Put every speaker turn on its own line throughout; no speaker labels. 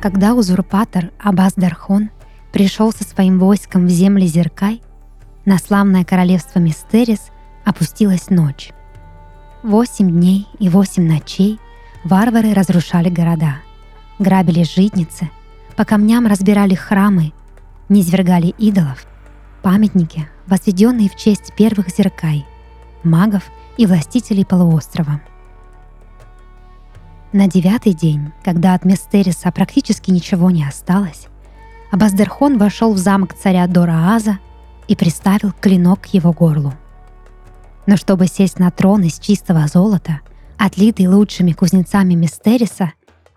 Когда узурпатор Абаз-Дархон пришел со своим войском в земли Зеркай, на славное королевство Мистерис опустилась ночь. Восемь дней и восемь ночей варвары разрушали города, грабили житницы, по камням разбирали храмы, низвергали идолов, памятники, возведенные в честь первых зеркай, магов и властителей полуострова. На девятый день, когда от Мистериса практически ничего не осталось, Абаздерхон вошел в замок царя Дорааза и приставил клинок к его горлу. Но чтобы сесть на трон из чистого золота, отлитый лучшими кузнецами Мистериса,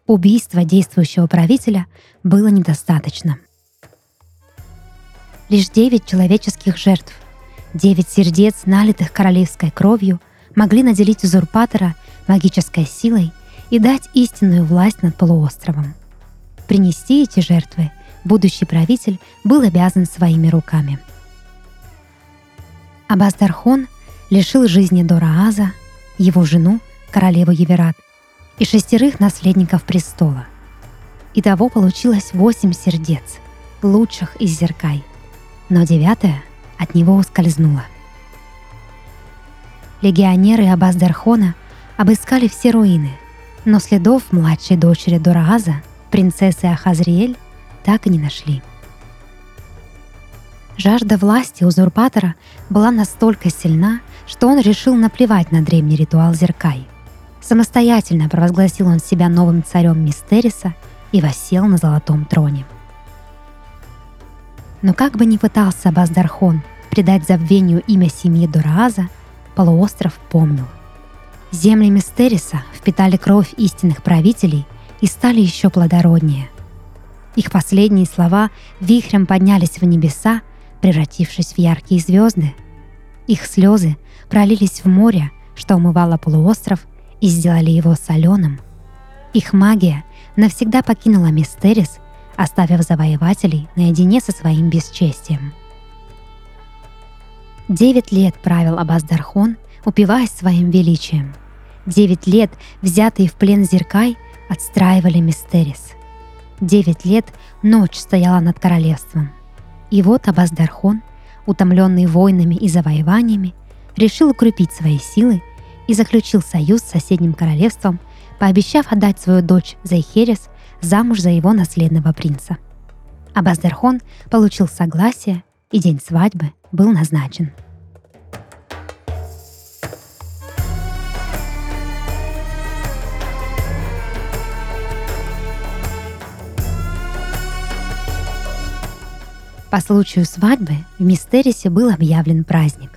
убийства действующего правителя было недостаточно. Лишь девять человеческих жертв, девять сердец, налитых королевской кровью, могли наделить узурпатора магической силой и дать истинную власть над полуостровом. Принести эти жертвы будущий правитель был обязан своими руками. Абаздархон лишил жизни Дорааза, его жену, королеву Еверат, и шестерых наследников престола. Итого получилось восемь сердец, лучших из зеркай, но девятое от него ускользнуло. Легионеры Абаздархона обыскали все руины, но следов младшей дочери Дорааза, принцессы Ахазриэль, так и не нашли. Жажда власти узурпатора была настолько сильна, что он решил наплевать на древний ритуал Зеркай. Самостоятельно провозгласил он себя новым царем Мистериса и восел на золотом троне. Но как бы ни пытался Баздархон придать забвению имя семьи Дурааза, полуостров помнил. Земли Мистериса впитали кровь истинных правителей и стали еще плодороднее – их последние слова вихрем поднялись в небеса, превратившись в яркие звезды. Их слезы пролились в море, что умывало полуостров и сделали его соленым. Их магия навсегда покинула Мистерис, оставив завоевателей наедине со своим бесчестием. Девять лет правил Абаздархон, упиваясь своим величием. Девять лет, взятые в плен Зеркай, отстраивали Мистерис – Девять лет ночь стояла над королевством. И вот Абаздархон, утомленный войнами и завоеваниями, решил укрепить свои силы и заключил союз с соседним королевством, пообещав отдать свою дочь Зайхерес замуж за его наследного принца. Абаздерхон получил согласие, и день свадьбы был назначен – По случаю свадьбы в Мистерисе был объявлен праздник.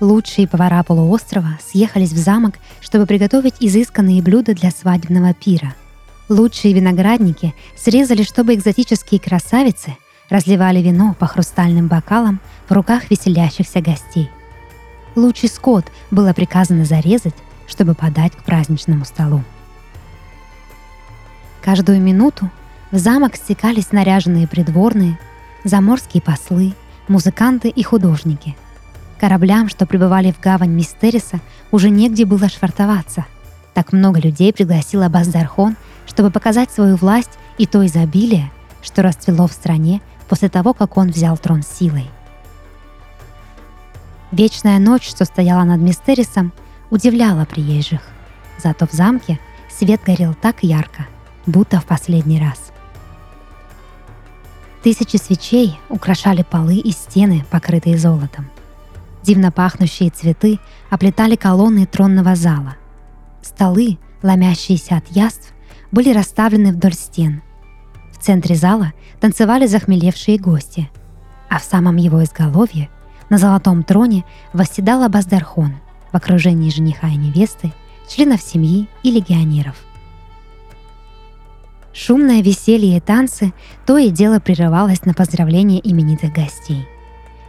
Лучшие повара полуострова съехались в замок, чтобы приготовить изысканные блюда для свадебного пира. Лучшие виноградники срезали, чтобы экзотические красавицы разливали вино по хрустальным бокалам в руках веселящихся гостей. Лучший скот было приказано зарезать, чтобы подать к праздничному столу. Каждую минуту в замок стекались наряженные придворные, заморские послы, музыканты и художники. Кораблям, что прибывали в гавань Мистериса, уже негде было швартоваться. Так много людей пригласил Абаздархон, чтобы показать свою власть и то изобилие, что расцвело в стране после того, как он взял трон силой. Вечная ночь, что стояла над Мистерисом, удивляла приезжих. Зато в замке свет горел так ярко, будто в последний раз – Тысячи свечей украшали полы и стены, покрытые золотом. Дивно пахнущие цветы оплетали колонны тронного зала. Столы, ломящиеся от яств, были расставлены вдоль стен. В центре зала танцевали захмелевшие гости, а в самом его изголовье, на золотом троне, восседал Абаздархон в окружении жениха и невесты, членов семьи и легионеров. Шумное веселье и танцы то и дело прерывалось на поздравления именитых гостей.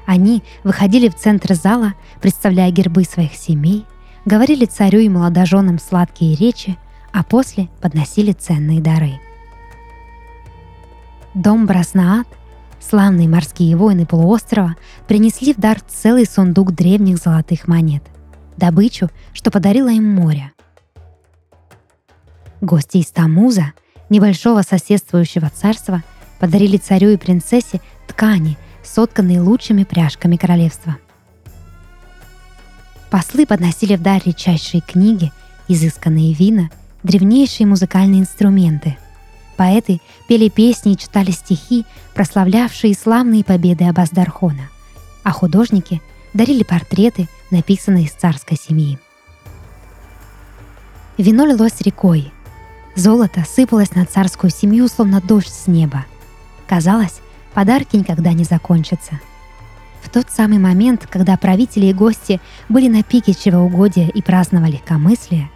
Они выходили в центр зала, представляя гербы своих семей, говорили царю и молодоженам сладкие речи, а после подносили ценные дары. Дом Браснаат, славные морские воины полуострова, принесли в дар целый сундук древних золотых монет, добычу, что подарило им море. Гости из Тамуза – небольшого соседствующего царства подарили царю и принцессе ткани, сотканные лучшими пряжками королевства. Послы подносили в дар редчайшие книги, изысканные вина, древнейшие музыкальные инструменты. Поэты пели песни и читали стихи, прославлявшие славные победы Абаздархона, а художники дарили портреты, написанные из царской семьи. Вино лилось рекой. Золото сыпалось на царскую семью, словно дождь с неба. Казалось, подарки никогда не закончатся. В тот самый момент, когда правители и гости были на пике чревоугодия и праздновали легкомыслие,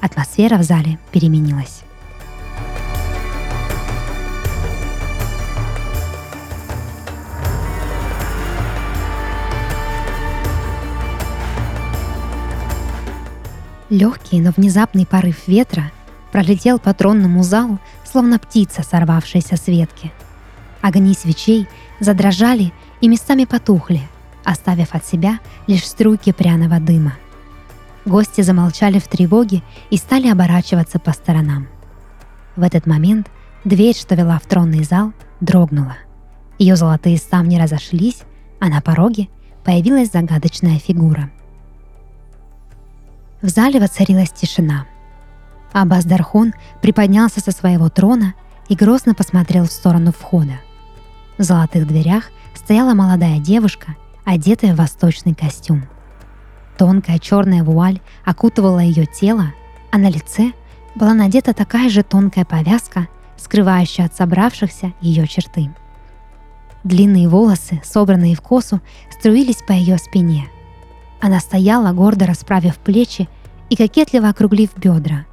атмосфера в зале переменилась. Легкий, но внезапный порыв ветра пролетел по тронному залу, словно птица, сорвавшаяся с ветки. Огни свечей задрожали и местами потухли, оставив от себя лишь струйки пряного дыма. Гости замолчали в тревоге и стали оборачиваться по сторонам. В этот момент дверь, что вела в тронный зал, дрогнула. Ее золотые ставни разошлись, а на пороге появилась загадочная фигура – в зале воцарилась тишина. Аббас Дархон приподнялся со своего трона и грозно посмотрел в сторону входа. В золотых дверях стояла молодая девушка, одетая в восточный костюм. Тонкая черная вуаль окутывала ее тело, а на лице была надета такая же тонкая повязка, скрывающая от собравшихся ее черты. Длинные волосы, собранные в косу, струились по ее спине – она стояла, гордо расправив плечи и кокетливо округлив бедра.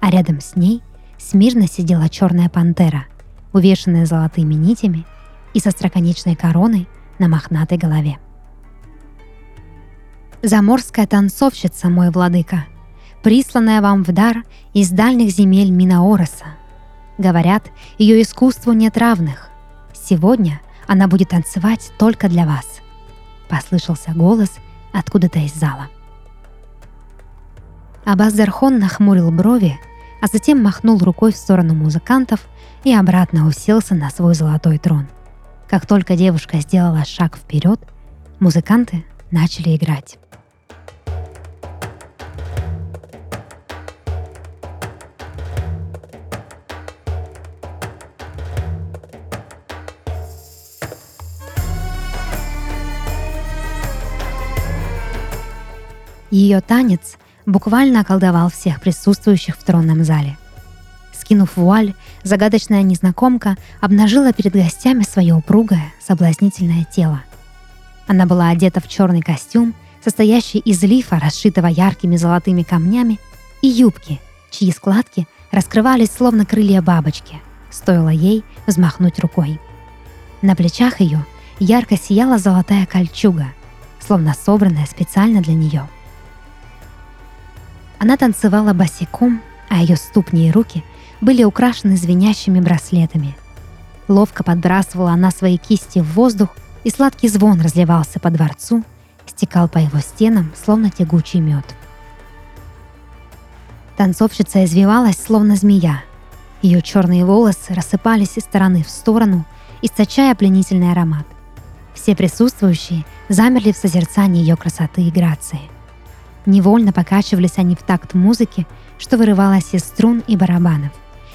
А рядом с ней смирно сидела черная пантера, увешанная золотыми нитями и со строконечной короной на мохнатой голове. Заморская танцовщица, мой владыка, присланная вам в дар из дальних земель Минаороса. Говорят, ее искусству нет равных. Сегодня она будет танцевать только для вас. Послышался голос – откуда-то из зала. Абазархон нахмурил брови, а затем махнул рукой в сторону музыкантов и обратно уселся на свой золотой трон. Как только девушка сделала шаг вперед, музыканты начали играть. Ее танец буквально околдовал всех присутствующих в тронном зале. Скинув вуаль, загадочная незнакомка обнажила перед гостями свое упругое, соблазнительное тело. Она была одета в черный костюм, состоящий из лифа, расшитого яркими золотыми камнями, и юбки, чьи складки раскрывались словно крылья бабочки, стоило ей взмахнуть рукой. На плечах ее ярко сияла золотая кольчуга, словно собранная специально для нее – она танцевала босиком, а ее ступни и руки были украшены звенящими браслетами. Ловко подбрасывала она свои кисти в воздух, и сладкий звон разливался по дворцу, стекал по его стенам, словно тягучий мед. Танцовщица извивалась, словно змея. Ее черные волосы рассыпались из стороны в сторону, источая пленительный аромат. Все присутствующие замерли в созерцании ее красоты и грации – Невольно покачивались они в такт музыки, что вырывалась из струн и барабанов,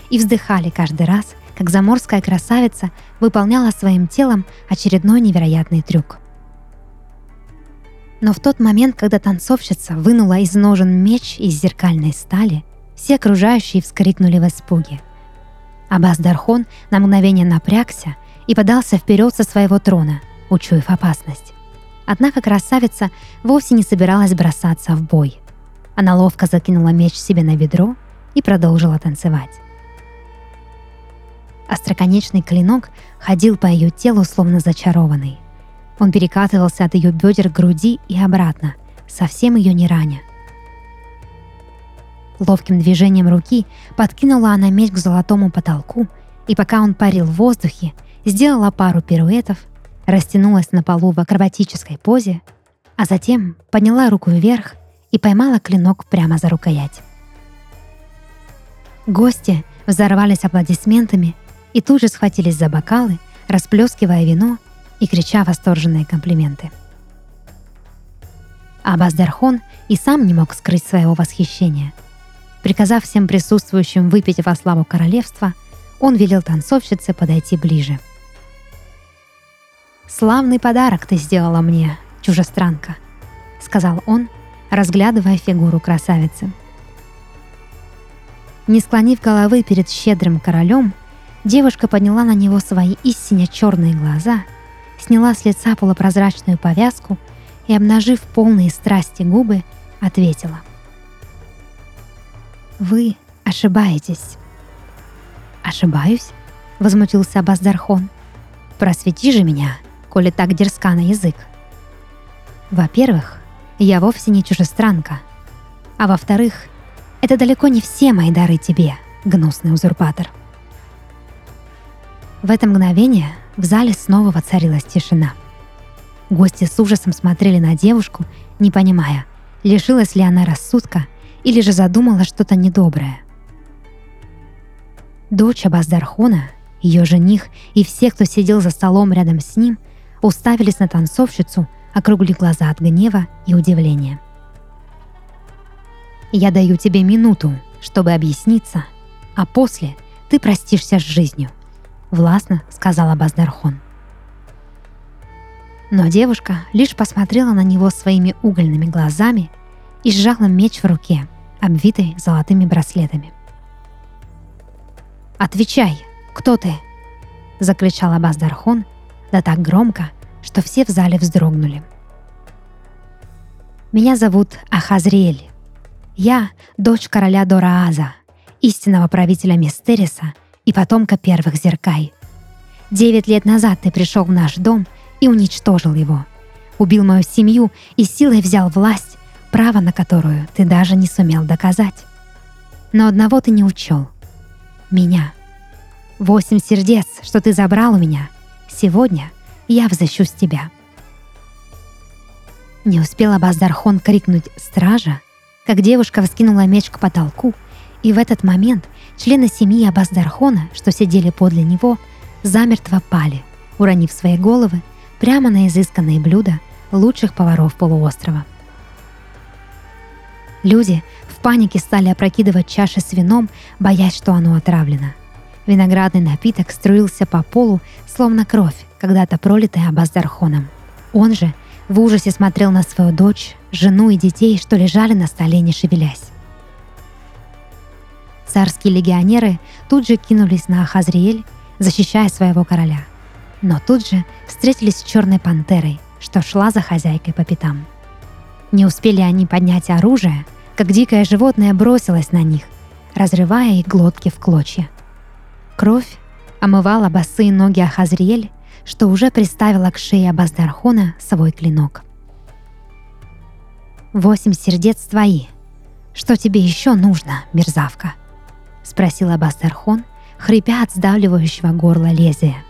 и вздыхали каждый раз, как заморская красавица выполняла своим телом очередной невероятный трюк. Но в тот момент, когда танцовщица вынула из ножен меч из зеркальной стали, все окружающие вскрикнули в испуге. Абаз Дархон на мгновение напрягся и подался вперед со своего трона, учуяв опасность. Однако красавица вовсе не собиралась бросаться в бой. Она ловко закинула меч себе на бедро и продолжила танцевать. Остроконечный клинок ходил по ее телу, словно зачарованный. Он перекатывался от ее бедер к груди и обратно, совсем ее не раня. Ловким движением руки подкинула она меч к золотому потолку, и пока он парил в воздухе, сделала пару пируэтов растянулась на полу в акробатической позе, а затем подняла руку вверх и поймала клинок прямо за рукоять. Гости взорвались аплодисментами и тут же схватились за бокалы, расплескивая вино и крича восторженные комплименты. Абаздархон и сам не мог скрыть своего восхищения. Приказав всем присутствующим выпить во славу королевства, он велел танцовщице подойти ближе. «Славный подарок ты сделала мне, чужестранка», — сказал он, разглядывая фигуру красавицы. Не склонив головы перед щедрым королем, девушка подняла на него свои истинно черные глаза, сняла с лица полупрозрачную повязку и, обнажив полные страсти губы, ответила. «Вы ошибаетесь». «Ошибаюсь?» — возмутился Абаздархон. «Просвети же меня, коли так дерзка на язык». «Во-первых, я вовсе не чужестранка. А во-вторых, это далеко не все мои дары тебе, гнусный узурпатор». В это мгновение в зале снова воцарилась тишина. Гости с ужасом смотрели на девушку, не понимая, лишилась ли она рассудка или же задумала что-то недоброе. Дочь Абаздархона, ее жених и все, кто сидел за столом рядом с ним, уставились на танцовщицу, округлив глаза от гнева и удивления. «Я даю тебе минуту, чтобы объясниться, а после ты простишься с жизнью», — властно сказал Абаздархон. Но девушка лишь посмотрела на него своими угольными глазами и сжала меч в руке, обвитый золотыми браслетами. «Отвечай, кто ты?» — закричал Абаз Дархон, да так громко, что все в зале вздрогнули. «Меня зовут Ахазриэль. Я дочь короля Дорааза, истинного правителя Мистериса и потомка первых зеркай. Девять лет назад ты пришел в наш дом и уничтожил его. Убил мою семью и силой взял власть, право на которую ты даже не сумел доказать. Но одного ты не учел меня. Восемь сердец, что ты забрал у меня. Сегодня я взыщу с тебя. Не успел Абаздархон крикнуть «Стража!», как девушка вскинула меч к потолку, и в этот момент члены семьи Абаздархона, что сидели подле него, замертво пали, уронив свои головы прямо на изысканные блюда лучших поваров полуострова. Люди в панике стали опрокидывать чаши с вином, боясь, что оно отравлено. Виноградный напиток струился по полу, словно кровь, когда-то пролитая Абаздархоном. Он же в ужасе смотрел на свою дочь, жену и детей, что лежали на столе, не шевелясь. Царские легионеры тут же кинулись на Ахазриэль, защищая своего короля. Но тут же встретились с черной пантерой, что шла за хозяйкой по пятам. Не успели они поднять оружие, как дикое животное бросилось на них, разрывая их глотки в клочья. Кровь омывала босые ноги Ахазриэль, что уже приставила к шее Абаздархона свой клинок. «Восемь сердец твои. Что тебе еще нужно, мерзавка?» — спросил Абаздархон, хрипя от сдавливающего горла лезвия.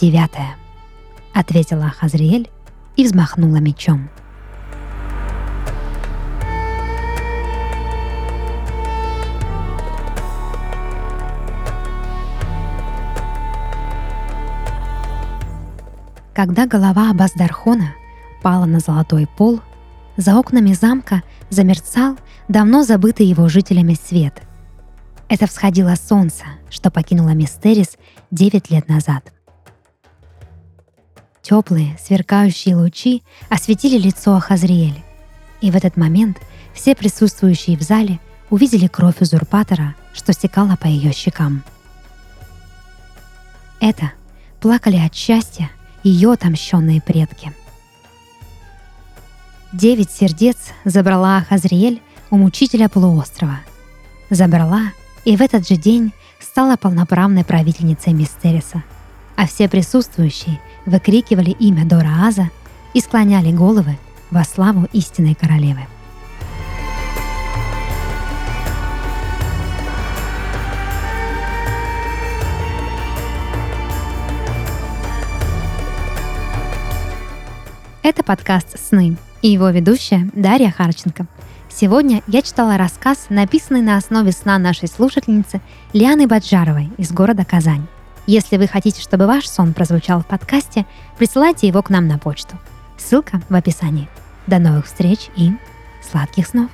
«Девятое», — ответила Ахазриэль и взмахнула мечом. Когда голова Абаздархона пала на золотой пол, за окнами замка замерцал давно забытый его жителями свет. Это всходило солнце, что покинуло Мистерис 9 лет назад. Теплые, сверкающие лучи осветили лицо Ахазриэль, и в этот момент все присутствующие в зале увидели кровь узурпатора, что стекала по ее щекам. Это плакали от счастья ее отомщенные предки. Девять сердец забрала Ахазриэль у мучителя полуострова. Забрала и в этот же день стала полноправной правительницей Мистериса, а все присутствующие выкрикивали имя Дора Аза и склоняли головы во славу истинной королевы. Это подкаст «Сны» и его ведущая Дарья Харченко. Сегодня я читала рассказ, написанный на основе сна нашей слушательницы Лианы Баджаровой из города Казань. Если вы хотите, чтобы ваш сон прозвучал в подкасте, присылайте его к нам на почту. Ссылка в описании. До новых встреч и сладких снов!